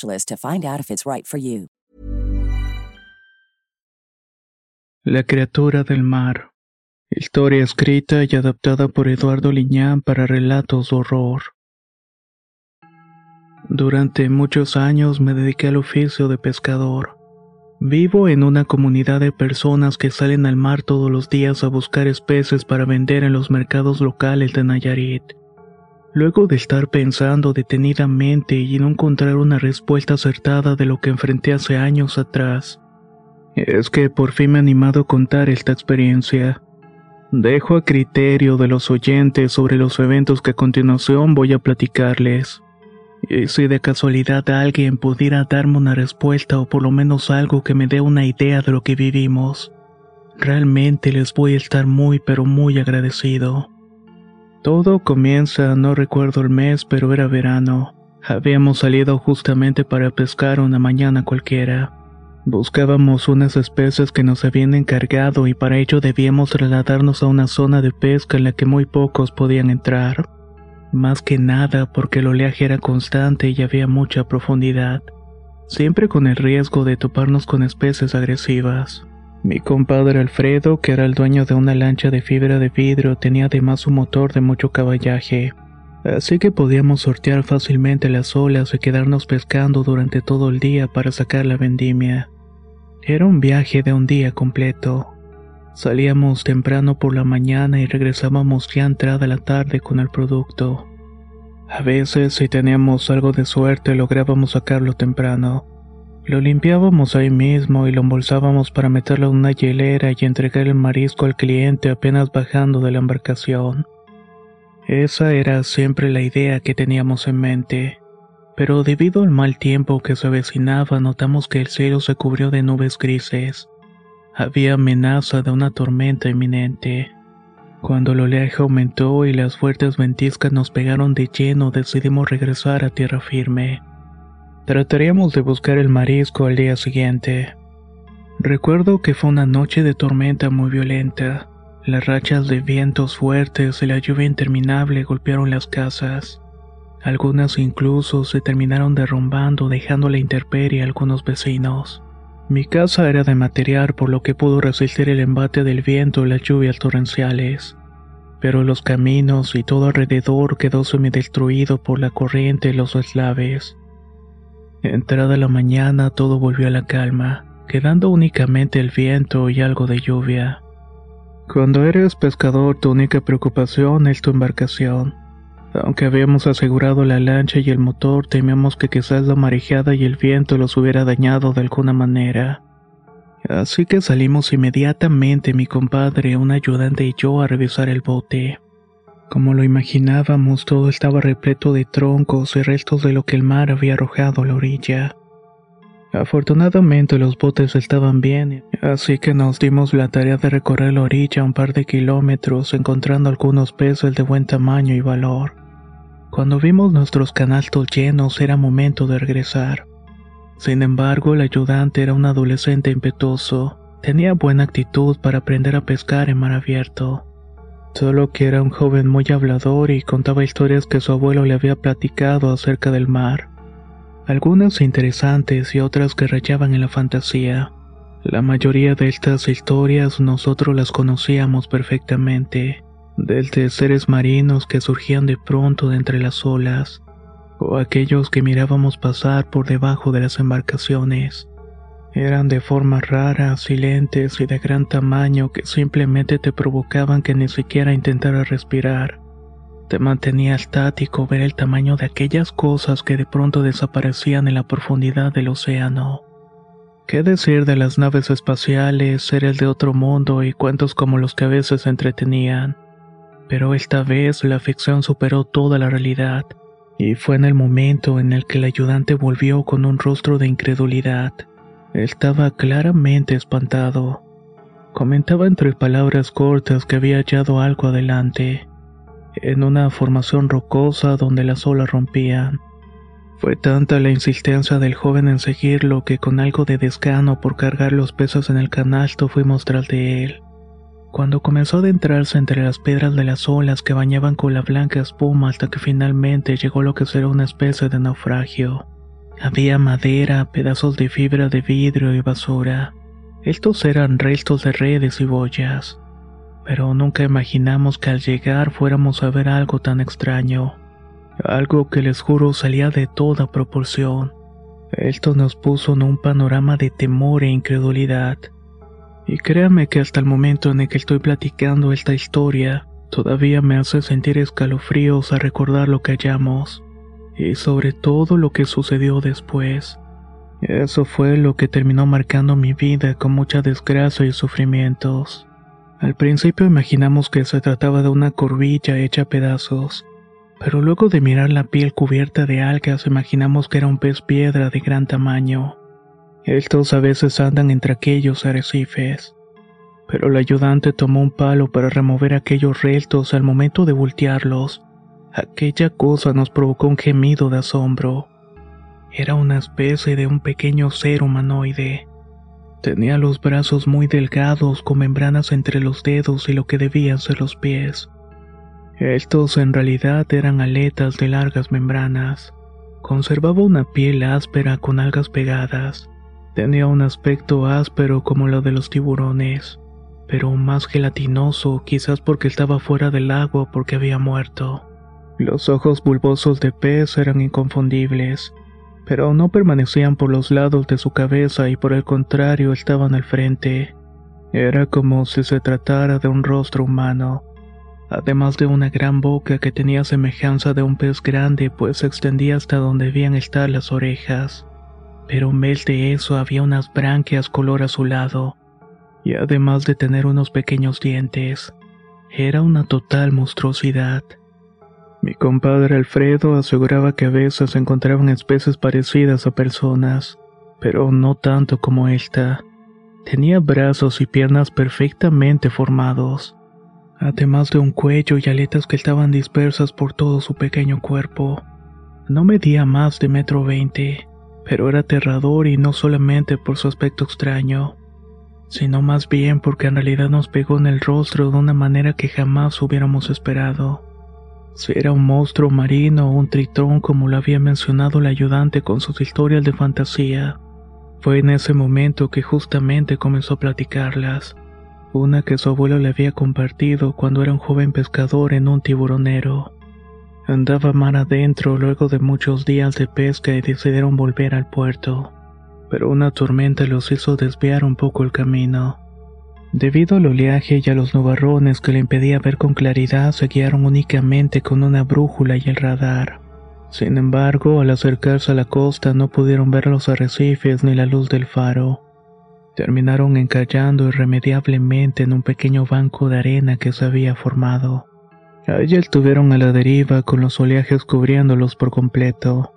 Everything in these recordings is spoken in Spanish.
to find out if it's right for you. La criatura del mar. Historia escrita y adaptada por Eduardo Liñán para relatos de horror. Durante muchos años me dediqué al oficio de pescador. Vivo en una comunidad de personas que salen al mar todos los días a buscar especies para vender en los mercados locales de Nayarit. Luego de estar pensando detenidamente y no encontrar una respuesta acertada de lo que enfrenté hace años atrás, es que por fin me he animado a contar esta experiencia. Dejo a criterio de los oyentes sobre los eventos que a continuación voy a platicarles. Y si de casualidad alguien pudiera darme una respuesta o por lo menos algo que me dé una idea de lo que vivimos, realmente les voy a estar muy pero muy agradecido. Todo comienza, no recuerdo el mes, pero era verano. Habíamos salido justamente para pescar una mañana cualquiera. Buscábamos unas especies que nos habían encargado y para ello debíamos trasladarnos a una zona de pesca en la que muy pocos podían entrar. Más que nada porque el oleaje era constante y había mucha profundidad, siempre con el riesgo de toparnos con especies agresivas. Mi compadre Alfredo, que era el dueño de una lancha de fibra de vidrio, tenía además un motor de mucho caballaje, así que podíamos sortear fácilmente las olas y quedarnos pescando durante todo el día para sacar la vendimia. Era un viaje de un día completo. Salíamos temprano por la mañana y regresábamos ya entrada la tarde con el producto. A veces, si teníamos algo de suerte, lográbamos sacarlo temprano. Lo limpiábamos ahí mismo y lo embolsábamos para meterlo en una hielera y entregar el marisco al cliente apenas bajando de la embarcación. Esa era siempre la idea que teníamos en mente. Pero debido al mal tiempo que se avecinaba, notamos que el cielo se cubrió de nubes grises. Había amenaza de una tormenta inminente. Cuando el oleaje aumentó y las fuertes ventiscas nos pegaron de lleno, decidimos regresar a tierra firme. Trataríamos de buscar el marisco al día siguiente. Recuerdo que fue una noche de tormenta muy violenta. Las rachas de vientos fuertes y la lluvia interminable golpearon las casas. Algunas incluso se terminaron derrumbando dejando la intemperie a algunos vecinos. Mi casa era de material por lo que pudo resistir el embate del viento y las lluvias torrenciales. Pero los caminos y todo alrededor quedó semidestruido por la corriente y los eslaves. Entrada la mañana todo volvió a la calma, quedando únicamente el viento y algo de lluvia. Cuando eres pescador tu única preocupación es tu embarcación. Aunque habíamos asegurado la lancha y el motor, temíamos que quizás la marejada y el viento los hubiera dañado de alguna manera. Así que salimos inmediatamente mi compadre, un ayudante y yo a revisar el bote. Como lo imaginábamos, todo estaba repleto de troncos y restos de lo que el mar había arrojado a la orilla. Afortunadamente los botes estaban bien, así que nos dimos la tarea de recorrer la orilla un par de kilómetros encontrando algunos peces de buen tamaño y valor. Cuando vimos nuestros canastos llenos era momento de regresar. Sin embargo, el ayudante era un adolescente impetuoso, tenía buena actitud para aprender a pescar en mar abierto. Solo que era un joven muy hablador y contaba historias que su abuelo le había platicado acerca del mar. Algunas interesantes y otras que rayaban en la fantasía. La mayoría de estas historias nosotros las conocíamos perfectamente, desde seres marinos que surgían de pronto de entre las olas, o aquellos que mirábamos pasar por debajo de las embarcaciones. Eran de formas raras, silentes y de gran tamaño que simplemente te provocaban que ni siquiera intentara respirar. Te mantenía estático ver el tamaño de aquellas cosas que de pronto desaparecían en la profundidad del océano. ¿Qué decir de las naves espaciales, seres de otro mundo y cuentos como los que a veces entretenían? Pero esta vez la ficción superó toda la realidad, y fue en el momento en el que el ayudante volvió con un rostro de incredulidad. Estaba claramente espantado. Comentaba entre palabras cortas que había hallado algo adelante, en una formación rocosa donde las olas rompían. Fue tanta la insistencia del joven en seguirlo que con algo de desgano por cargar los pesos en el canasto fuimos tras de él. Cuando comenzó a adentrarse entre las piedras de las olas que bañaban con la blanca espuma hasta que finalmente llegó lo que será una especie de naufragio. Había madera, pedazos de fibra de vidrio y basura. Estos eran restos de redes y boyas. Pero nunca imaginamos que al llegar fuéramos a ver algo tan extraño. Algo que les juro salía de toda proporción. Esto nos puso en un panorama de temor e incredulidad. Y créame que hasta el momento en el que estoy platicando esta historia, todavía me hace sentir escalofríos a recordar lo que hallamos y sobre todo lo que sucedió después. Eso fue lo que terminó marcando mi vida con mucha desgracia y sufrimientos. Al principio imaginamos que se trataba de una corbilla hecha a pedazos, pero luego de mirar la piel cubierta de algas imaginamos que era un pez piedra de gran tamaño. Estos a veces andan entre aquellos arrecifes. Pero el ayudante tomó un palo para remover aquellos restos al momento de voltearlos Aquella cosa nos provocó un gemido de asombro. Era una especie de un pequeño ser humanoide. Tenía los brazos muy delgados con membranas entre los dedos y lo que debían ser los pies. Estos en realidad eran aletas de largas membranas. Conservaba una piel áspera con algas pegadas. Tenía un aspecto áspero como lo de los tiburones, pero más gelatinoso quizás porque estaba fuera del agua porque había muerto. Los ojos bulbosos de pez eran inconfundibles, pero no permanecían por los lados de su cabeza y por el contrario estaban al frente. Era como si se tratara de un rostro humano, además de una gran boca que tenía semejanza de un pez grande pues se extendía hasta donde debían estar las orejas. Pero en vez de eso había unas branquias color azulado, y además de tener unos pequeños dientes, era una total monstruosidad. Mi compadre Alfredo aseguraba que a veces se encontraban especies parecidas a personas, pero no tanto como esta. Tenía brazos y piernas perfectamente formados, además de un cuello y aletas que estaban dispersas por todo su pequeño cuerpo. No medía más de metro veinte, pero era aterrador y no solamente por su aspecto extraño, sino más bien porque en realidad nos pegó en el rostro de una manera que jamás hubiéramos esperado. Si era un monstruo marino o un tritón como lo había mencionado el ayudante con sus historias de fantasía, fue en ese momento que justamente comenzó a platicarlas. Una que su abuelo le había compartido cuando era un joven pescador en un tiburonero. Andaba mar adentro luego de muchos días de pesca y decidieron volver al puerto, pero una tormenta los hizo desviar un poco el camino. Debido al oleaje y a los nubarrones que le impedía ver con claridad, se guiaron únicamente con una brújula y el radar. Sin embargo, al acercarse a la costa no pudieron ver los arrecifes ni la luz del faro. Terminaron encallando irremediablemente en un pequeño banco de arena que se había formado. Allí estuvieron a la deriva con los oleajes cubriéndolos por completo.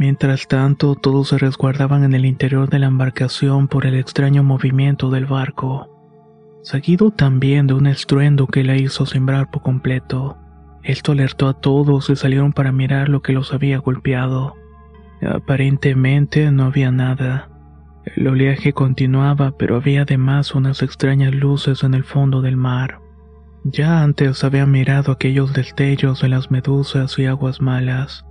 Mientras tanto, todos se resguardaban en el interior de la embarcación por el extraño movimiento del barco seguido también de un estruendo que la hizo sembrar por completo. Esto alertó a todos y salieron para mirar lo que los había golpeado. Aparentemente no había nada. El oleaje continuaba, pero había además unas extrañas luces en el fondo del mar. Ya antes había mirado aquellos destellos de las medusas y aguas malas,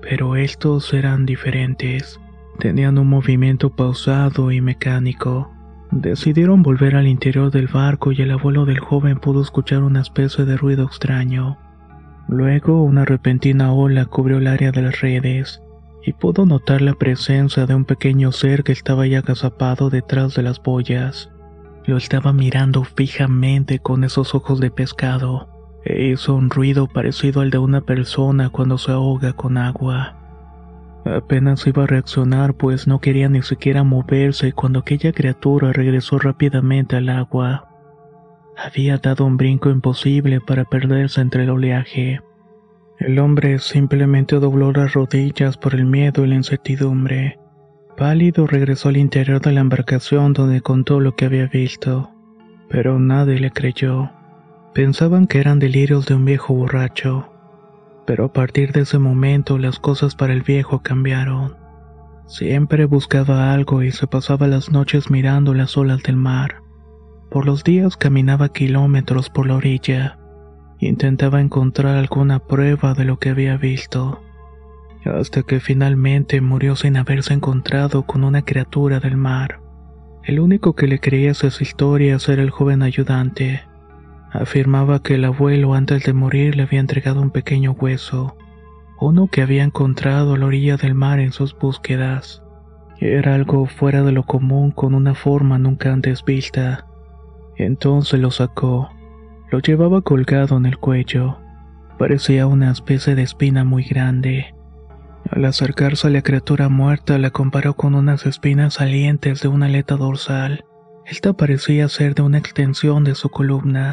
pero estos eran diferentes. Tenían un movimiento pausado y mecánico. Decidieron volver al interior del barco y el abuelo del joven pudo escuchar una especie de ruido extraño. Luego una repentina ola cubrió el área de las redes, y pudo notar la presencia de un pequeño ser que estaba ya agazapado detrás de las boyas. Lo estaba mirando fijamente con esos ojos de pescado, e hizo un ruido parecido al de una persona cuando se ahoga con agua. Apenas iba a reaccionar pues no quería ni siquiera moverse cuando aquella criatura regresó rápidamente al agua. Había dado un brinco imposible para perderse entre el oleaje. El hombre simplemente dobló las rodillas por el miedo y la incertidumbre. Pálido regresó al interior de la embarcación donde contó lo que había visto, pero nadie le creyó. Pensaban que eran delirios de un viejo borracho, pero a partir de ese momento las cosas para el viejo cambiaron. Siempre buscaba algo y se pasaba las noches mirando las olas del mar. Por los días caminaba kilómetros por la orilla Intentaba encontrar alguna prueba de lo que había visto, hasta que finalmente murió sin haberse encontrado con una criatura del mar. El único que le creía esas historias era el joven ayudante. Afirmaba que el abuelo antes de morir le había entregado un pequeño hueso, uno que había encontrado a la orilla del mar en sus búsquedas. Era algo fuera de lo común con una forma nunca antes vista. Entonces lo sacó lo llevaba colgado en el cuello. Parecía una especie de espina muy grande. Al acercarse a la criatura muerta la comparó con unas espinas salientes de una aleta dorsal. Esta parecía ser de una extensión de su columna.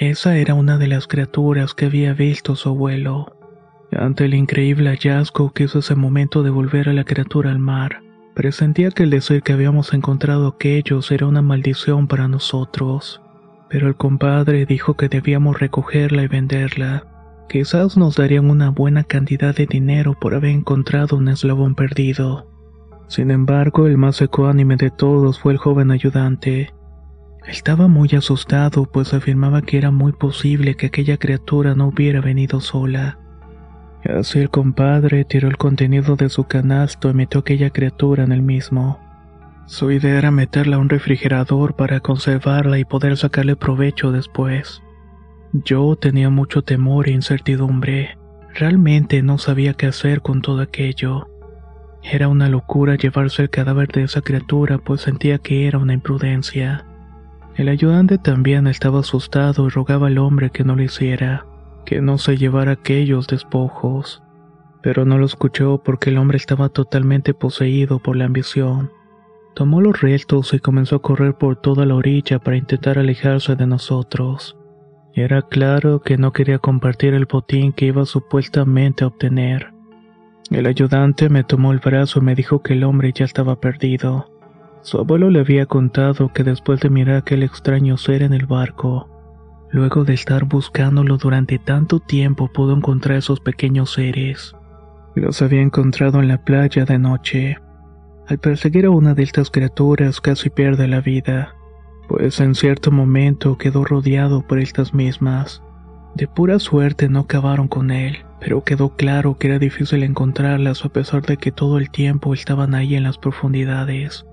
Esa era una de las criaturas que había visto su abuelo. Ante el increíble hallazgo que hizo ese momento de volver a la criatura al mar, presentía que el decir que habíamos encontrado aquellos era una maldición para nosotros. Pero el compadre dijo que debíamos recogerla y venderla. Quizás nos darían una buena cantidad de dinero por haber encontrado un eslabón perdido. Sin embargo, el más ecuánime de todos fue el joven ayudante. Estaba muy asustado, pues afirmaba que era muy posible que aquella criatura no hubiera venido sola. Así el compadre tiró el contenido de su canasto y metió aquella criatura en el mismo. Su idea era meterla a un refrigerador para conservarla y poder sacarle provecho después. Yo tenía mucho temor e incertidumbre. Realmente no sabía qué hacer con todo aquello. Era una locura llevarse el cadáver de esa criatura, pues sentía que era una imprudencia. El ayudante también estaba asustado y rogaba al hombre que no lo hiciera, que no se llevara aquellos despojos. Pero no lo escuchó porque el hombre estaba totalmente poseído por la ambición. Tomó los restos y comenzó a correr por toda la orilla para intentar alejarse de nosotros. Era claro que no quería compartir el botín que iba supuestamente a obtener. El ayudante me tomó el brazo y me dijo que el hombre ya estaba perdido. Su abuelo le había contado que después de mirar aquel extraño ser en el barco, luego de estar buscándolo durante tanto tiempo pudo encontrar esos pequeños seres. Los había encontrado en la playa de noche. Al perseguir a una de estas criaturas casi pierde la vida, pues en cierto momento quedó rodeado por estas mismas. De pura suerte no acabaron con él, pero quedó claro que era difícil encontrarlas a pesar de que todo el tiempo estaban ahí en las profundidades.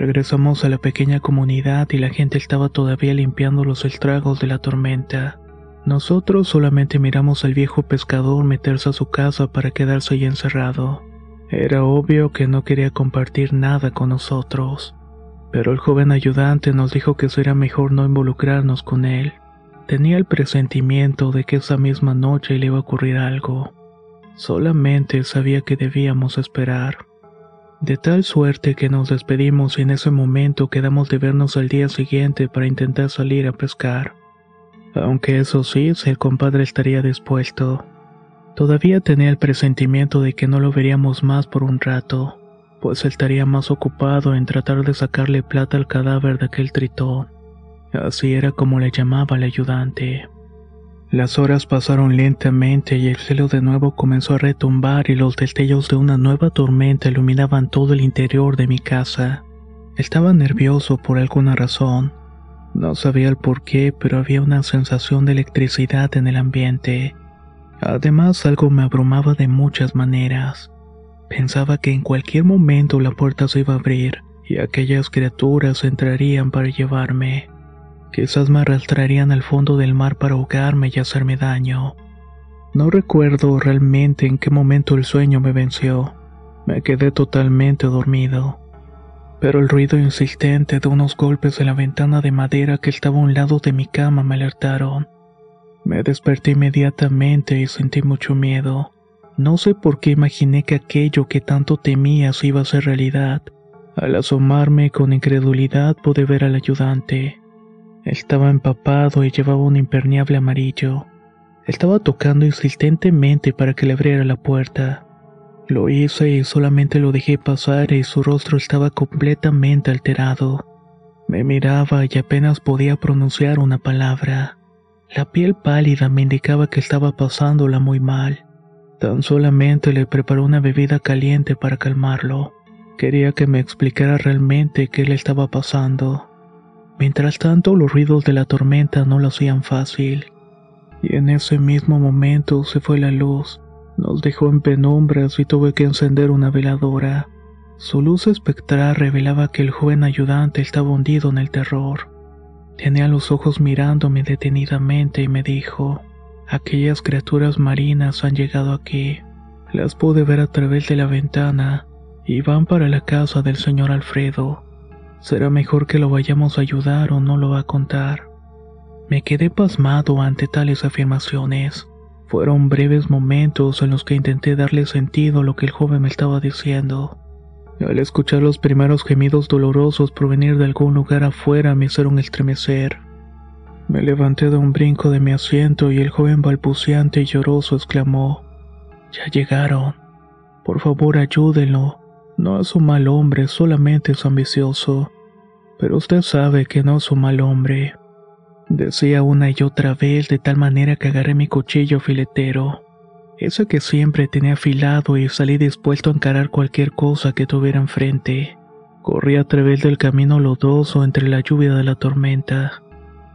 Regresamos a la pequeña comunidad y la gente estaba todavía limpiando los estragos de la tormenta. Nosotros solamente miramos al viejo pescador meterse a su casa para quedarse ahí encerrado. Era obvio que no quería compartir nada con nosotros, pero el joven ayudante nos dijo que sería mejor no involucrarnos con él. Tenía el presentimiento de que esa misma noche le iba a ocurrir algo. Solamente sabía que debíamos esperar. De tal suerte que nos despedimos y en ese momento quedamos de vernos al día siguiente para intentar salir a pescar. Aunque eso sí, si el compadre estaría dispuesto. Todavía tenía el presentimiento de que no lo veríamos más por un rato, pues estaría más ocupado en tratar de sacarle plata al cadáver de aquel tritón. Así era como le llamaba el ayudante. Las horas pasaron lentamente y el cielo de nuevo comenzó a retumbar y los destellos de una nueva tormenta iluminaban todo el interior de mi casa. Estaba nervioso por alguna razón. No sabía el por qué, pero había una sensación de electricidad en el ambiente. Además, algo me abrumaba de muchas maneras. Pensaba que en cualquier momento la puerta se iba a abrir y aquellas criaturas entrarían para llevarme. Quizás me arrastrarían al fondo del mar para ahogarme y hacerme daño. No recuerdo realmente en qué momento el sueño me venció. Me quedé totalmente dormido pero el ruido insistente de unos golpes en la ventana de madera que estaba a un lado de mi cama me alertaron. Me desperté inmediatamente y sentí mucho miedo. No sé por qué imaginé que aquello que tanto temía se iba a ser realidad. Al asomarme con incredulidad pude ver al ayudante. Estaba empapado y llevaba un impermeable amarillo. Estaba tocando insistentemente para que le abriera la puerta. Lo hice y solamente lo dejé pasar y su rostro estaba completamente alterado. Me miraba y apenas podía pronunciar una palabra. La piel pálida me indicaba que estaba pasándola muy mal. Tan solamente le preparó una bebida caliente para calmarlo. Quería que me explicara realmente qué le estaba pasando. Mientras tanto, los ruidos de la tormenta no lo hacían fácil. Y en ese mismo momento se fue la luz nos dejó en penumbras y tuve que encender una veladora. Su luz espectral revelaba que el joven ayudante estaba hundido en el terror. Tenía los ojos mirándome detenidamente y me dijo, aquellas criaturas marinas han llegado aquí. Las pude ver a través de la ventana y van para la casa del señor Alfredo. Será mejor que lo vayamos a ayudar o no lo va a contar. Me quedé pasmado ante tales afirmaciones. Fueron breves momentos en los que intenté darle sentido a lo que el joven me estaba diciendo. Al escuchar los primeros gemidos dolorosos provenir de algún lugar afuera me hicieron estremecer. Me levanté de un brinco de mi asiento y el joven balbuceante y lloroso exclamó, Ya llegaron. Por favor ayúdenlo. No es un mal hombre, solamente es ambicioso. Pero usted sabe que no es un mal hombre. Decía una y otra vez de tal manera que agarré mi cuchillo filetero, ese que siempre tenía afilado y salí dispuesto a encarar cualquier cosa que tuviera enfrente. Corrí a través del camino lodoso entre la lluvia de la tormenta.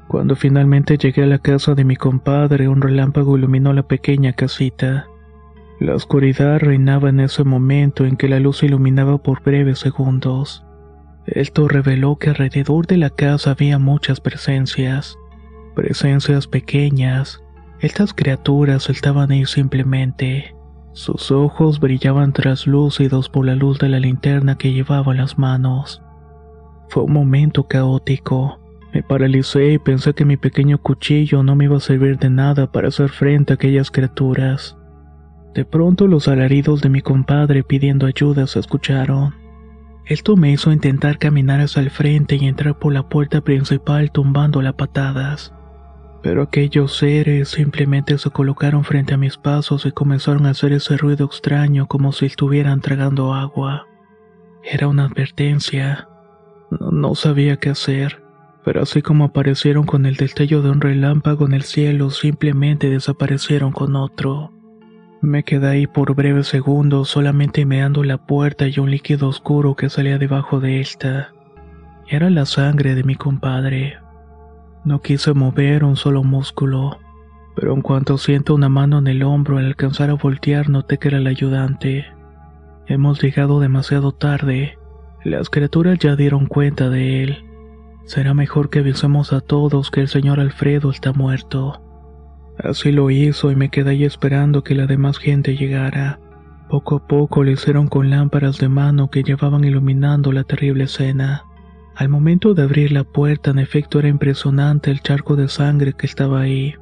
Cuando finalmente llegué a la casa de mi compadre, un relámpago iluminó la pequeña casita. La oscuridad reinaba en ese momento en que la luz iluminaba por breves segundos. Esto reveló que alrededor de la casa había muchas presencias presencias pequeñas. Estas criaturas estaban ahí simplemente. Sus ojos brillaban traslúcidos por la luz de la linterna que llevaba en las manos. Fue un momento caótico. Me paralicé y pensé que mi pequeño cuchillo no me iba a servir de nada para hacer frente a aquellas criaturas. De pronto los alaridos de mi compadre pidiendo ayuda se escucharon. Esto me hizo intentar caminar hacia el frente y entrar por la puerta principal tumbando las patadas. Pero aquellos seres simplemente se colocaron frente a mis pasos y comenzaron a hacer ese ruido extraño como si estuvieran tragando agua. Era una advertencia. No, sabía qué hacer, pero así como aparecieron con el destello de un relámpago en el cielo, simplemente desaparecieron con otro. Me quedé ahí por breves segundos solamente meando la puerta y un líquido oscuro que salía debajo de esta. Era la sangre de mi compadre. No quise mover un solo músculo, pero en cuanto siento una mano en el hombro al alcanzar a voltear noté que era el ayudante. Hemos llegado demasiado tarde. Las criaturas ya dieron cuenta de él. Será mejor que avisemos a todos que el señor Alfredo está muerto. Así lo hizo y me quedé ahí esperando que la demás gente llegara. Poco a poco le hicieron con lámparas de mano que llevaban iluminando la terrible escena. Al momento de abrir la puerta, en efecto era impresionante el charco de sangre que estaba ahí.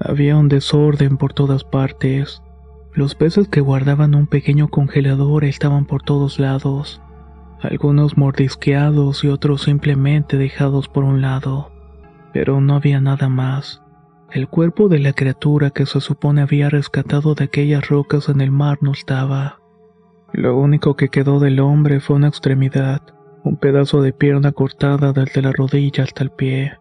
Había un desorden por todas partes. Los peces que guardaban un pequeño congelador estaban por todos lados, algunos mordisqueados y otros simplemente dejados por un lado. Pero no había nada más. El cuerpo de la criatura que se supone había rescatado de aquellas rocas en el mar no estaba. Lo único que quedó del hombre fue una extremidad, un pedazo de pierna cortada desde la rodilla hasta el pie.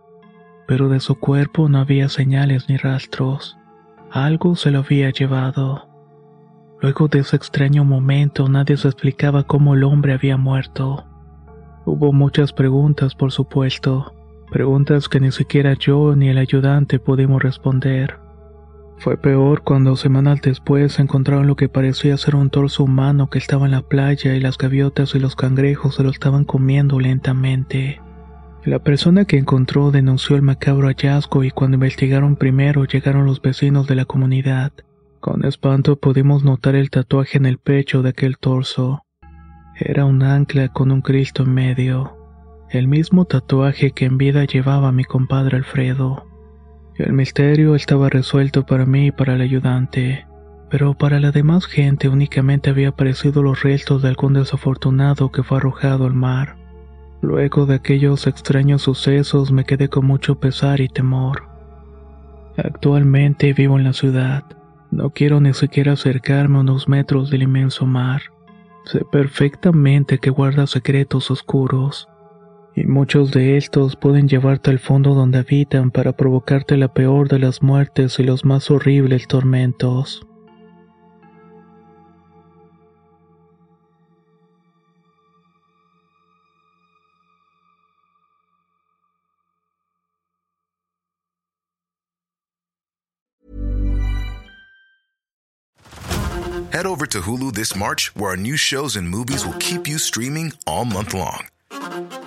Pero de su cuerpo no había señales ni rastros. Algo se lo había llevado. Luego de ese extraño momento nadie se explicaba cómo el hombre había muerto. Hubo muchas preguntas, por supuesto, preguntas que ni siquiera yo ni el ayudante pudimos responder. Fue peor cuando semanas después encontraron lo que parecía ser un torso humano que estaba en la playa y las gaviotas y los cangrejos se lo estaban comiendo lentamente. La persona que encontró denunció el macabro hallazgo y cuando investigaron primero llegaron los vecinos de la comunidad. Con espanto pudimos notar el tatuaje en el pecho de aquel torso. Era un ancla con un Cristo en medio, el mismo tatuaje que en vida llevaba mi compadre Alfredo. El misterio estaba resuelto para mí y para el ayudante, pero para la demás gente únicamente había aparecido los restos de algún desafortunado que fue arrojado al mar. Luego de aquellos extraños sucesos me quedé con mucho pesar y temor. Actualmente vivo en la ciudad no quiero ni siquiera acercarme a unos metros del inmenso mar. Sé perfectamente que guarda secretos oscuros, y muchos de estos pueden llevarte al fondo donde habitan para provocarte la peor de las muertes y los más horribles tormentos. Head over to Hulu this March, where our new shows and movies will keep you streaming all month long.